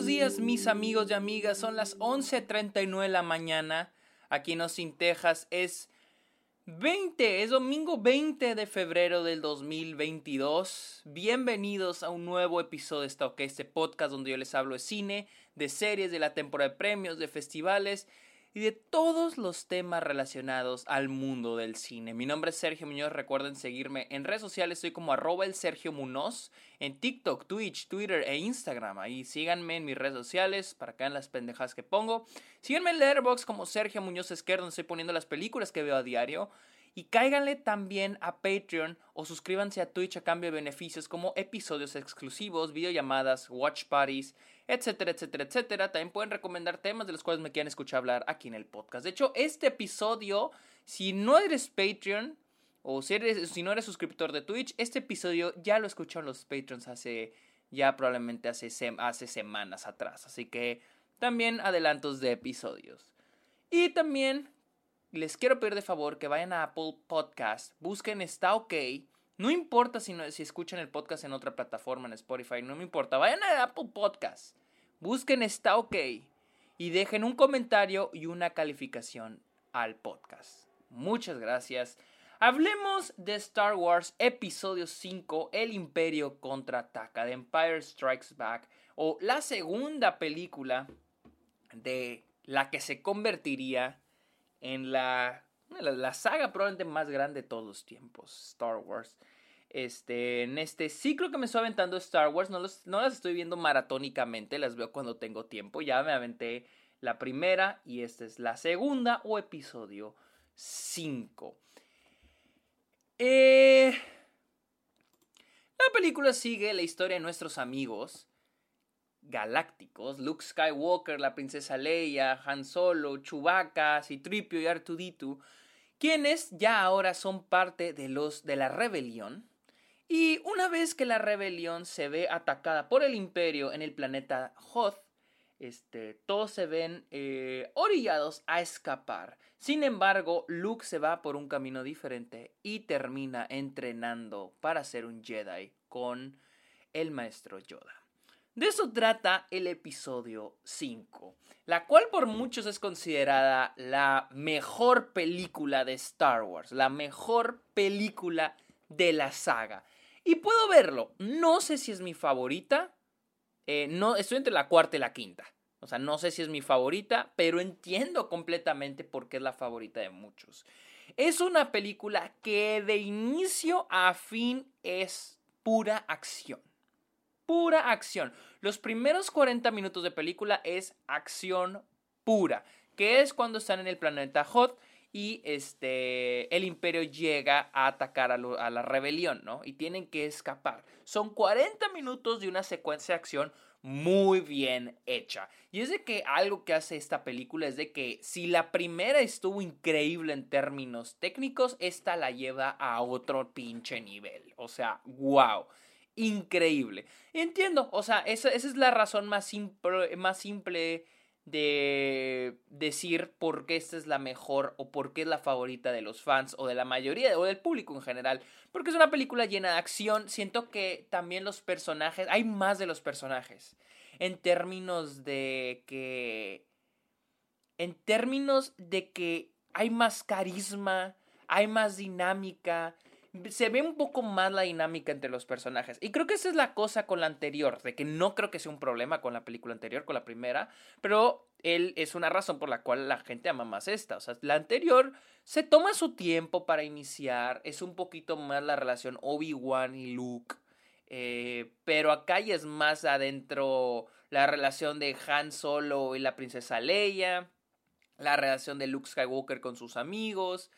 buenos días mis amigos y amigas, son las 11.39 de la mañana, aquí en Austin, Texas, es 20, es domingo 20 de febrero del 2022. Bienvenidos a un nuevo episodio de esta este podcast donde yo les hablo de cine, de series, de la temporada de premios, de festivales y de todos los temas relacionados al mundo del cine. Mi nombre es Sergio Muñoz, recuerden seguirme en redes sociales, soy como arroba el Sergio Munoz, en TikTok, Twitch, Twitter e Instagram. Ahí síganme en mis redes sociales para que vean las pendejadas que pongo. Síganme en Letterboxd como Sergio Muñoz Esquerdo, donde estoy poniendo las películas que veo a diario. Y cáiganle también a Patreon o suscríbanse a Twitch a cambio de beneficios como episodios exclusivos, videollamadas, watch parties, etcétera, etcétera, etcétera. También pueden recomendar temas de los cuales me quieran escuchar hablar aquí en el podcast. De hecho, este episodio, si no eres Patreon o si, eres, si no eres suscriptor de Twitch, este episodio ya lo escucharon los Patreons hace ya probablemente hace, hace semanas atrás. Así que también adelantos de episodios. Y también les quiero pedir de favor que vayan a Apple Podcast, busquen Está OK. No importa si, no, si escuchan el podcast en otra plataforma, en Spotify, no me importa. Vayan a Apple Podcast, busquen Está OK y dejen un comentario y una calificación al podcast. Muchas gracias. Hablemos de Star Wars Episodio 5, El Imperio contraataca, The Empire Strikes Back, o la segunda película de la que se convertiría en la, la, saga probablemente más grande de todos los tiempos, Star Wars. Este, en este ciclo que me estoy aventando Star Wars, no, no las estoy viendo maratónicamente, las veo cuando tengo tiempo. Ya me aventé la primera y esta es la segunda o episodio 5. Eh, la película sigue la historia de nuestros amigos galácticos, Luke Skywalker, la princesa Leia, Han Solo, Chewbacca, Citripio y Artuditu, quienes ya ahora son parte de los de la rebelión. Y una vez que la rebelión se ve atacada por el imperio en el planeta Hoth, este, todos se ven eh, orillados a escapar. Sin embargo, Luke se va por un camino diferente y termina entrenando para ser un Jedi con el maestro Yoda. De eso trata el episodio 5, la cual por muchos es considerada la mejor película de Star Wars, la mejor película de la saga. Y puedo verlo, no sé si es mi favorita, eh, no, estoy entre la cuarta y la quinta. O sea, no sé si es mi favorita, pero entiendo completamente por qué es la favorita de muchos. Es una película que de inicio a fin es pura acción pura acción. Los primeros 40 minutos de película es acción pura, que es cuando están en el planeta Hot y este el imperio llega a atacar a, a, la rebelión, ¿no? Y tienen que escapar. Son 40 minutos de una secuencia de acción muy bien hecha. Y es de que algo que hace esta película es de que si la primera estuvo increíble en términos técnicos, esta la lleva a otro pinche nivel. O sea, wow increíble. Entiendo, o sea, esa, es la razón más simple, más simple de decir por qué esta es la mejor o por qué es la favorita de los fans o de la mayoría o del público en general. Porque es una película llena de acción. Siento que también los personajes, hay más de los personajes. En términos de que... En términos de que hay más carisma, hay más dinámica, se ve un poco más la dinámica entre los personajes. Y creo que esa es la cosa con la anterior, de que no creo que sea un problema con la película anterior, con la primera, pero él es una razón por la cual la gente ama más esta. O sea, la anterior se toma su tiempo para iniciar, es un poquito más la relación Obi-Wan y Luke. Eh, pero acá ya es más adentro la relación de Han Solo y la princesa Leia, la relación de Luke Skywalker con sus amigos,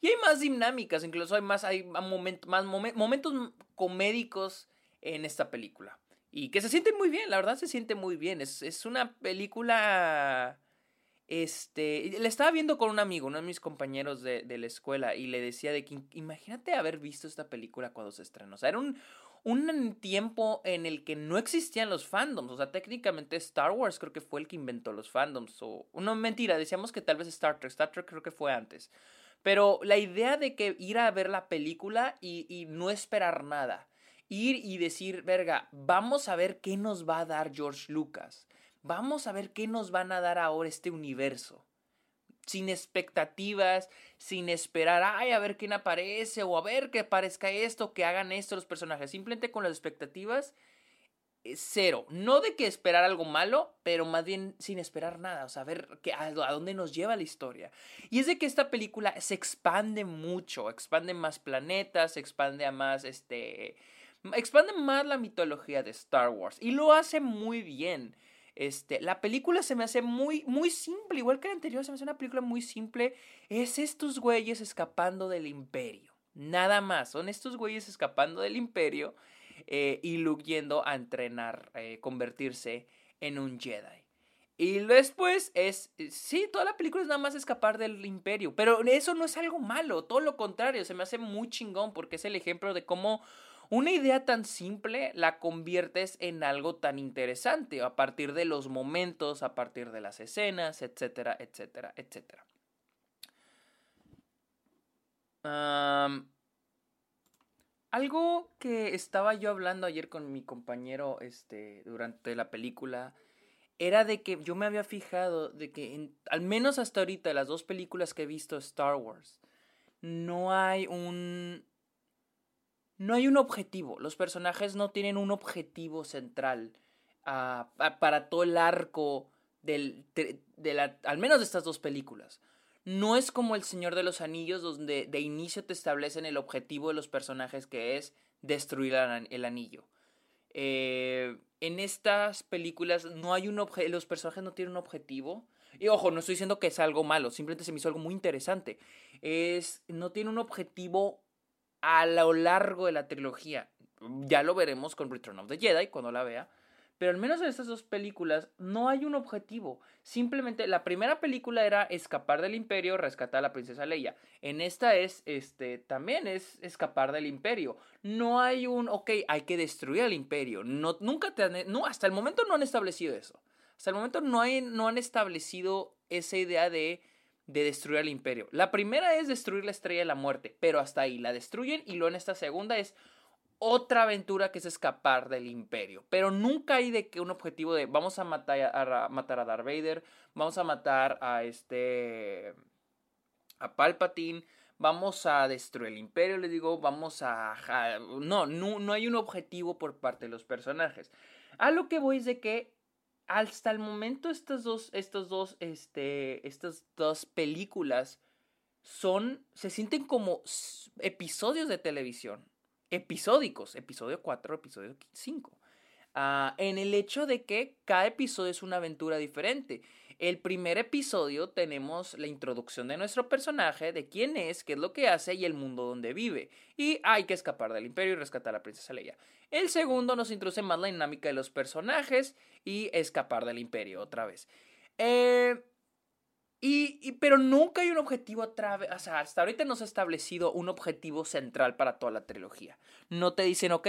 y hay más dinámicas, incluso hay más, hay más momentos comédicos en esta película. Y que se siente muy bien, la verdad se siente muy bien. Es, es una película... Este, le estaba viendo con un amigo, uno de mis compañeros de, de, la escuela, y le decía de que imagínate haber visto esta película cuando se estrenó. O sea, era un, un tiempo en el que no existían los fandoms. O sea, técnicamente Star Wars creo que fue el que inventó los fandoms. O, no, mentira, decíamos que tal vez Star Trek. Star Trek creo que fue antes. Pero la idea de que ir a ver la película y, no esperar nada. Ir y decir, verga, vamos a ver qué nos va a dar George Lucas. vamos a ver qué nos van a dar ahora este universo. Sin expectativas, sin esperar, ay, a ver quién aparece, o a ver que aparezca esto, que hagan esto los personajes. Simplemente con las expectativas cero. No de que esperar algo malo, pero más bien sin esperar nada. O sea, ver a, dónde nos lleva la historia. Y es de que esta película se expande mucho. Expande más planetas, expande a más, este... Expande más la mitología de Star Wars. Y lo hace muy bien. Este, la película se me hace muy, muy simple. Igual que la anterior, se me hace una película muy simple. Es estos güeyes escapando del imperio. Nada más. Son estos güeyes escapando del imperio eh, y Luke yendo a entrenar, eh, convertirse en un Jedi. Y después es, eh, sí, toda la película es nada más escapar del imperio, pero eso no es algo malo, todo lo contrario, se me hace muy chingón porque es el ejemplo de cómo una idea tan simple la conviertes en algo tan interesante a partir de los momentos, a partir de las escenas, etcétera, etcétera, etcétera. Algo que estaba yo hablando ayer con mi compañero este, durante la película era de que yo me había fijado de que al menos hasta ahorita las dos películas que he visto Star Wars no hay un no hay un objetivo. Los personajes no tienen un objetivo central ah, para todo el arco del, de la, al menos de estas dos películas no es como El Señor de los Anillos, donde de inicio te establecen el objetivo de los personajes que es destruir el anillo. Eh, en estas películas no hay un objetivo, los personajes no tienen un objetivo. Y ojo, no estoy diciendo que es algo malo, simplemente se me hizo algo muy interesante. Es, no tiene un objetivo a lo largo de la trilogía. Ya lo veremos con Return of the Jedi cuando la vea. Pero al menos en estas dos películas no hay un objetivo. Simplemente la primera película era escapar del imperio, rescatar a la princesa Leia. En esta es, este, también es escapar del imperio. No hay un, ok, hay que destruir el imperio. No, nunca te han, no, hasta el momento no han establecido eso. Hasta el momento no, hay, no han establecido esa idea de, de destruir el imperio. La primera es destruir la estrella de la muerte, pero hasta ahí la destruyen y luego en esta segunda es otra aventura que es escapar del imperio. Pero nunca hay de que un objetivo de vamos a matar a, matar a Darth Vader, vamos a matar a este a Palpatine, vamos a destruir el imperio, les digo, vamos a... no, no, no hay un objetivo por parte de los personajes. A lo que voy es de que hasta el momento estas dos, estos dos, este, estas dos películas son, se sienten como episodios de televisión episódicos, episodio 4, episodio 5. Ah, en el hecho de que cada episodio es una aventura diferente. El primer episodio tenemos la introducción de nuestro personaje, de quién es, qué es lo que hace y el mundo donde vive. Y hay que escapar del imperio y rescatar a la princesa Leia. El segundo nos introduce más la dinámica de los personajes y escapar del imperio otra vez. Eh, y, pero nunca hay un objetivo otra vez, o sea, hasta ahorita no se ha establecido un objetivo central para toda la trilogía. No te dicen, ok,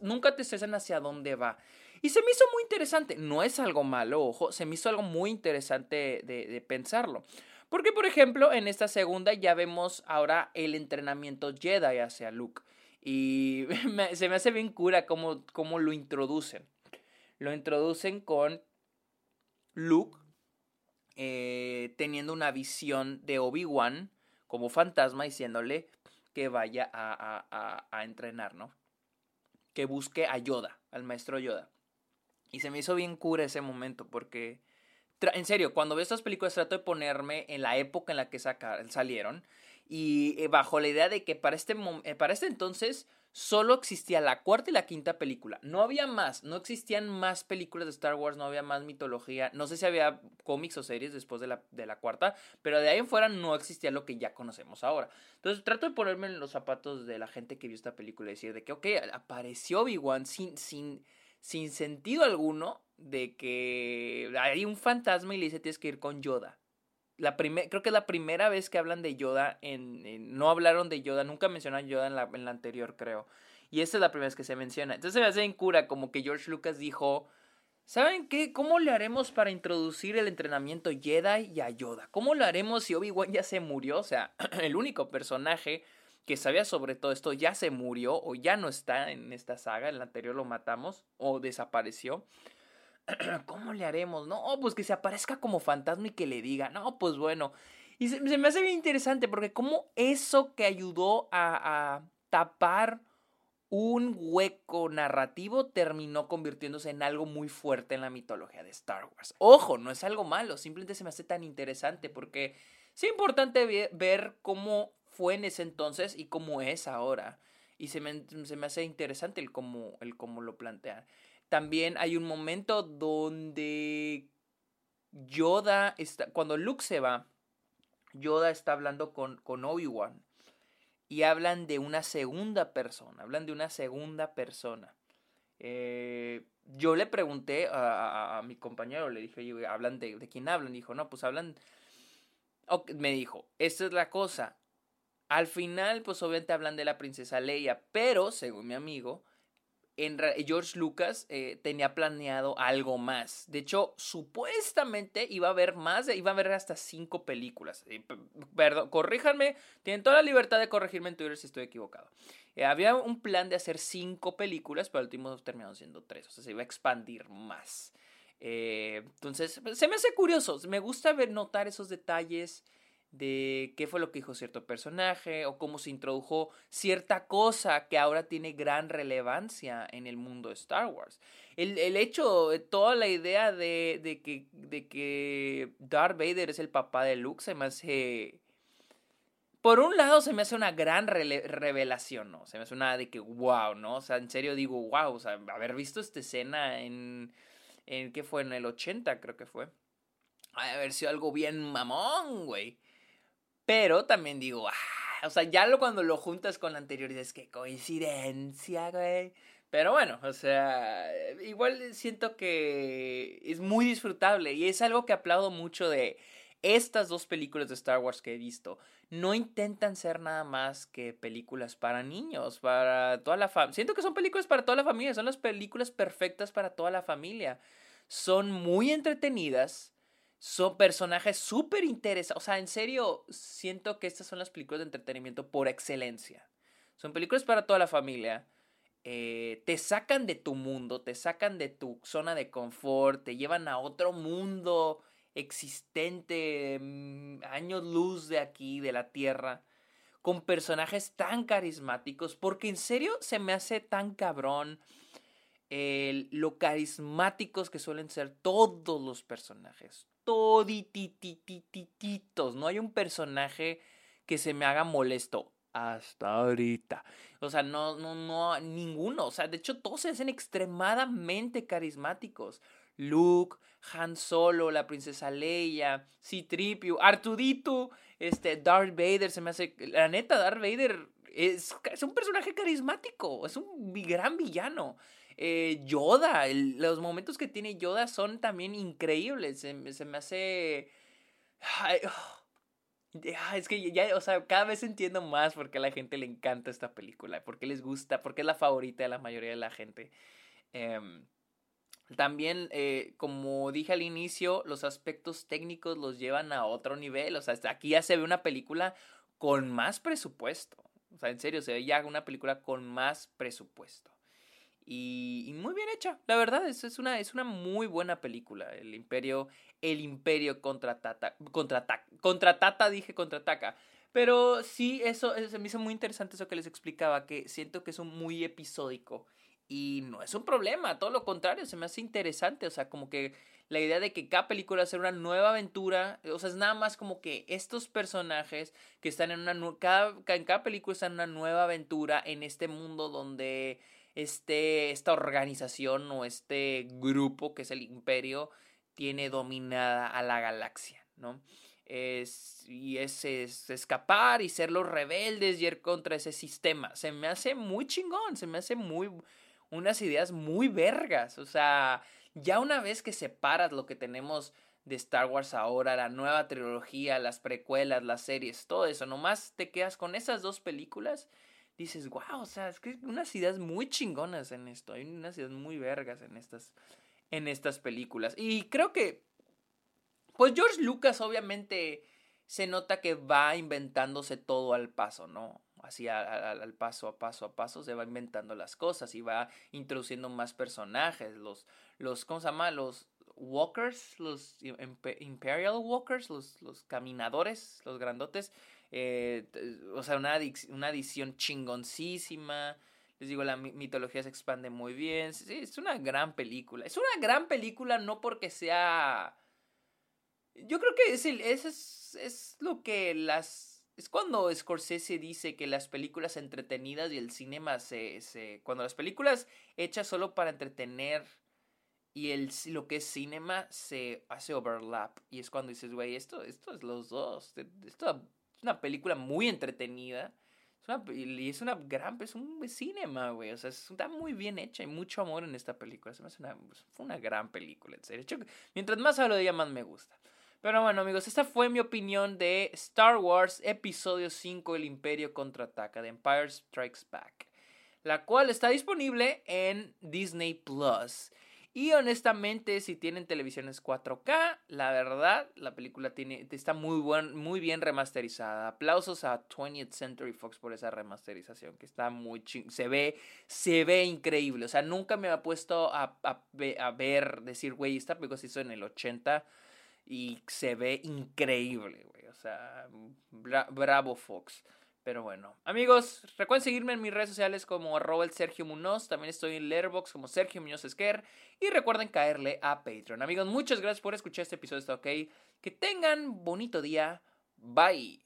nunca te dicen hacia dónde va. Y se me hizo muy interesante, no es algo malo, ojo, se me hizo algo muy interesante de, pensarlo. Porque, por ejemplo, en esta segunda ya vemos ahora el entrenamiento Jedi hacia Luke. Y se me hace bien cura cómo, cómo lo introducen. Lo introducen con Luke eh, teniendo una visión de Obi-Wan como fantasma diciéndole que vaya a, entrenar, ¿no? Que busque a Yoda, al maestro Yoda. Y se me hizo bien cura ese momento porque, en serio, cuando veo estas películas trato de ponerme en la época en la que salieron y eh, bajo la idea de que para este, eh, para este entonces solo existía la cuarta y la quinta película. No había más, no existían más películas de Star Wars, no había más mitología. No sé si había cómics o series después de la, de la cuarta, pero de ahí en fuera no existía lo que ya conocemos ahora. Entonces trato de ponerme en los zapatos de la gente que vio esta película y decir de que, ok, apareció Obi-Wan sin, sin, sin sentido alguno de que hay un fantasma y le dice tienes que ir con Yoda la creo que es la primera vez que hablan de Yoda en, no hablaron de Yoda, nunca mencionaron Yoda en la, en la anterior, creo. Y esta es la primera vez que se menciona. Entonces se me hace en cura como que George Lucas dijo, ¿saben qué? ¿Cómo le haremos para introducir el entrenamiento Jedi y a Yoda? ¿Cómo lo haremos si Obi-Wan ya se murió? O sea, el único personaje que sabía sobre todo esto ya se murió o ya no está en esta saga, en la anterior lo matamos o desapareció. ¿cómo le haremos? No, pues que se aparezca como fantasma y que le diga, no, pues bueno. Y se, me hace bien interesante porque como eso que ayudó a, a tapar un hueco narrativo terminó convirtiéndose en algo muy fuerte en la mitología de Star Wars. Ojo, no es algo malo, simplemente se me hace tan interesante porque es importante ver cómo fue en ese entonces y cómo es ahora. Y se me, se me hace interesante el cómo, el cómo lo plantean. También hay un momento donde Yoda está. Cuando Luke se va, Yoda está hablando con, con Obi-Wan. Y hablan de una segunda persona. Hablan de una segunda persona. Eh, yo le pregunté a, mi compañero, le dije, ¿hablan de, quién hablan? Dijo, no, pues hablan. me dijo, esta es la cosa. Al final, pues obviamente hablan de la princesa Leia, pero, según mi amigo, en George Lucas eh, tenía planeado algo más. De hecho, supuestamente iba a haber más, iba a haber hasta cinco películas. Eh, perdón, corríjanme, tienen toda la libertad de corregirme en Twitter si estoy equivocado. Eh, había un plan de hacer cinco películas, pero al último terminaron siendo tres, o sea, se iba a expandir más. entonces, se me hace curioso, me gusta ver, notar esos detalles de qué fue lo que dijo cierto personaje o cómo se introdujo cierta cosa que ahora tiene gran relevancia en el mundo de Star Wars. El, el hecho, toda la idea de, de, que, de que Darth Vader es el papá de Luke se me hace... Por un lado se me hace una gran revelación, ¿no? Se me hace una de que, wow, ¿no? O sea, en serio digo, wow, o sea, haber visto esta escena en... en ¿Qué fue? En el 80 creo que fue. Haber sido algo bien mamón, güey. Pero también digo, ah, o sea, ya cuando lo juntas con la anterior dices, qué coincidencia, güey. Pero bueno, o sea, igual siento que es muy disfrutable y es algo que aplaudo mucho de estas dos películas de Star Wars que he visto. No intentan ser nada más que películas para niños, para toda la familia. Siento que son películas para toda la familia, son las películas perfectas para toda la familia. Son muy entretenidas, son personajes súper interesantes. O sea, en serio, siento que estas son las películas de entretenimiento por excelencia. Son películas para toda la familia. Eh, te sacan de tu mundo, te sacan de tu zona de confort, te llevan a otro mundo existente, mm, años luz de aquí, de la Tierra, con personajes tan carismáticos, porque en serio se me hace tan cabrón lo carismáticos que suelen ser todos los personajes. No hay un personaje que se me haga molesto hasta ahorita. O sea, no, no, no, ninguno. O sea, de hecho, todos se hacen extremadamente carismáticos. Luke, Han Solo, la princesa Leia, Citripio, Artudito, este, Darth Vader, se me hace... La neta, Darth Vader es, es un personaje carismático, es un gran villano. Eh, Yoda, los momentos que tiene Yoda son también increíbles. Se, me hace... es que ya, o sea, cada vez entiendo más por qué a la gente le encanta esta película, por qué les gusta, por qué es la favorita de la mayoría de la gente. Em, también, eh, como dije al inicio, los aspectos técnicos los llevan a otro nivel. O sea, aquí ya se ve una película con más presupuesto. O sea, en serio, se ve ya una película con más presupuesto. Y, muy bien hecha, la verdad, es, es, una, es una muy buena película. El Imperio, el Imperio contraataca, contraataca, contratata, dije contraataca. Pero sí, eso, eso, se me hizo muy interesante eso que les explicaba, que siento que es un muy episódico. Y no es un problema, todo lo contrario, se me hace interesante. O sea, como que la idea de que cada película va a ser una nueva aventura. O sea, es nada más como que estos personajes que están en una. Cada, en cada película están en una nueva aventura en este mundo donde este, esta organización o este grupo que es el imperio tiene dominada a la galaxia, ¿no? Es, y es, es, escapar y ser los rebeldes y ir contra ese sistema. Se me hace muy chingón, se me hace muy, unas ideas muy vergas. O sea, ya una vez que separas lo que tenemos de Star Wars ahora, la nueva trilogía, las precuelas, las series, todo eso, nomás te quedas con esas dos películas dices, wow, o sea, es que hay unas ideas muy chingonas en esto, hay unas ideas muy vergas en estas, en estas películas. Y creo que, pues George Lucas obviamente se nota que va inventándose todo al paso, ¿no? así al paso a paso a paso se va inventando las cosas y va introduciendo más personajes, los, los ¿cómo se llama? Los walkers, los imperial walkers, los, los caminadores, los grandotes, eh, o sea, una, una edición chingoncísima. Les digo, la mitología se expande muy bien. Sí, es una gran película. Es una gran película no porque sea... Yo creo que es, es, es lo que las es cuando Scorsese dice que las películas entretenidas y el cinema se, se cuando las películas hechas solo para entretener y el, lo que es cinema se hace overlap. Y es cuando dices, güey, esto, esto es los dos. Esto es una película muy entretenida. Y es una gran, es un cinema, güey. O sea, está muy bien hecha. Hay mucho amor en esta película. Se una, fue una gran película, en serio. mientras más hablo de ella, más me gusta. Pero bueno, amigos, esta fue mi opinión de Star Wars Episodio 5, El Imperio Contraataca, de Empire Strikes Back. La cual está disponible en Disney Plus. Y honestamente, si tienen televisiones 4K, la verdad, la película tiene, está muy, buen, muy bien remasterizada. Aplausos a 20th Century Fox por esa remasterización, que está muy ching se ve, se ve increíble. O sea, nunca me ha puesto a, a, ver, decir, güey, esta película se hizo en el 80 y se ve increíble, güey. O sea, bravo Fox. Pero bueno, amigos, recuerden seguirme en mis redes sociales como arroba el Sergio Munoz. También estoy en Letterboxd como Sergio Muñoz Esquer. Y recuerden caerle a Patreon. Amigos, muchas gracias por escuchar este episodio. Está ok. Que tengan bonito día. Bye.